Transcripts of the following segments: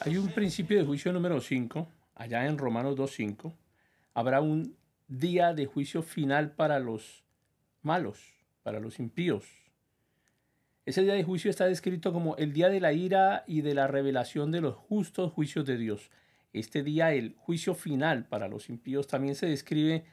Hay un principio de juicio número 5, allá en Romanos 2.5. Habrá un día de juicio final para los malos, para los impíos. Ese día de juicio está descrito como el día de la ira y de la revelación de los justos juicios de Dios. Este día, el juicio final para los impíos, también se describe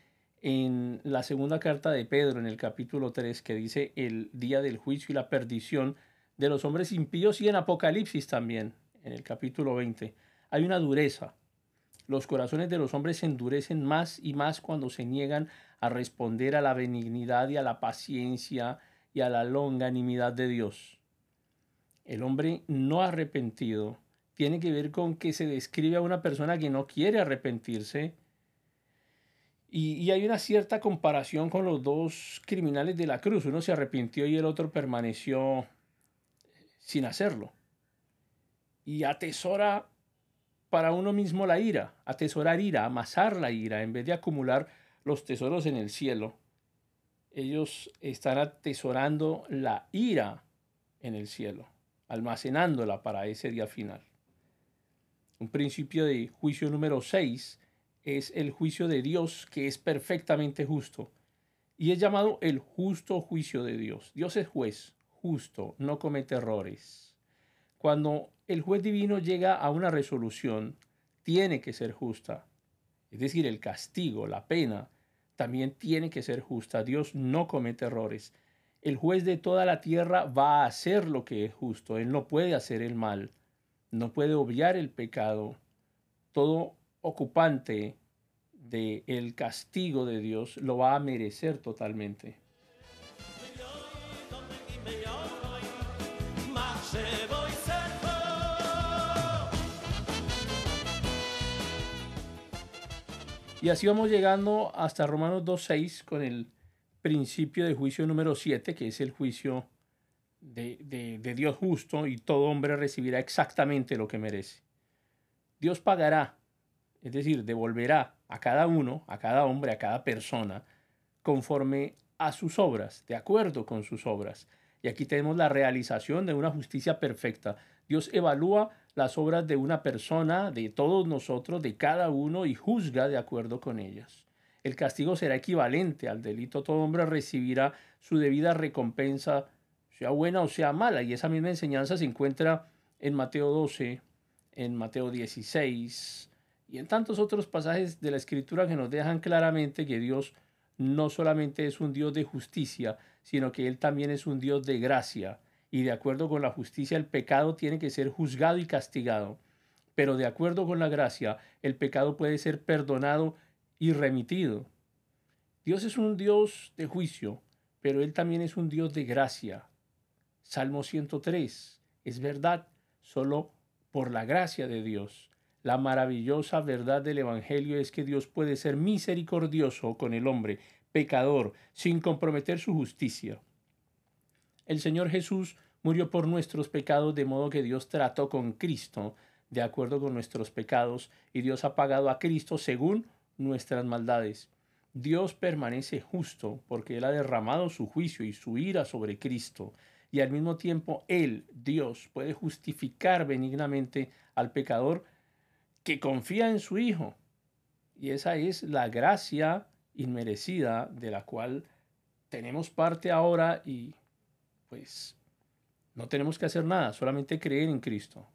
en la segunda carta de Pedro, en el capítulo 3, que dice el día del juicio y la perdición de los hombres impíos, y en Apocalipsis también, en el capítulo 20. Hay una dureza. Los corazones de los hombres se endurecen más y más cuando se niegan a responder a la benignidad y a la paciencia y a la longanimidad de Dios. El hombre no arrepentido tiene que ver con que se describe a una persona que no quiere arrepentirse. Y, hay una cierta comparación con los dos criminales de la cruz. Uno se arrepintió y el otro permaneció sin hacerlo. Y atesora para uno mismo la ira, atesorar ira, amasar la ira, en vez de acumular los tesoros en el cielo. Ellos están atesorando la ira en el cielo, almacenándola para ese día final. Un principio de juicio número 6 es el juicio de Dios que es perfectamente justo y es llamado el justo juicio de Dios. Dios es juez, justo, no comete errores. Cuando el juez divino llega a una resolución, tiene que ser justa. Es decir, el castigo, la pena, también tiene que ser justa. Dios no comete errores. El juez de toda la tierra va a hacer lo que es justo. Él no puede hacer el mal no puede obviar el pecado. Todo ocupante del el castigo de Dios lo va a merecer totalmente. Y así vamos llegando hasta Romanos 2.6 con el principio de juicio número 7, que es el juicio de, Dios justo y todo hombre recibirá exactamente lo que merece. Dios pagará, es decir, devolverá a cada uno, a cada hombre, a cada persona, conforme a sus obras, de acuerdo con sus obras. Y aquí tenemos la realización de una justicia perfecta. Dios evalúa las obras de una persona, de todos nosotros, de cada uno, y juzga de acuerdo con ellas. El castigo será equivalente al delito. Todo hombre recibirá su debida recompensa sea buena o sea mala. Y esa misma enseñanza se encuentra en Mateo 12, en Mateo 16 y en tantos otros pasajes de la Escritura que nos dejan claramente que Dios no solamente es un Dios de justicia, sino que Él también es un Dios de gracia. Y de acuerdo con la justicia, el pecado tiene que ser juzgado y castigado. Pero de acuerdo con la gracia, el pecado puede ser perdonado y remitido. Dios es un Dios de juicio, pero Él también es un Dios de gracia. Salmo 103. Es verdad, solo por la gracia de Dios. La maravillosa verdad del Evangelio es que Dios puede ser misericordioso con el hombre, pecador, sin comprometer su justicia. El Señor Jesús murió por nuestros pecados, de modo que Dios trató con Cristo de acuerdo con nuestros pecados, y Dios ha pagado a Cristo según nuestras maldades. Dios permanece justo porque Él ha derramado su juicio y su ira sobre Cristo y al mismo tiempo Él, Dios, puede justificar benignamente al pecador que confía en su Hijo. Y esa es la gracia inmerecida de la cual tenemos parte ahora y pues no tenemos que hacer nada, solamente creer en Cristo.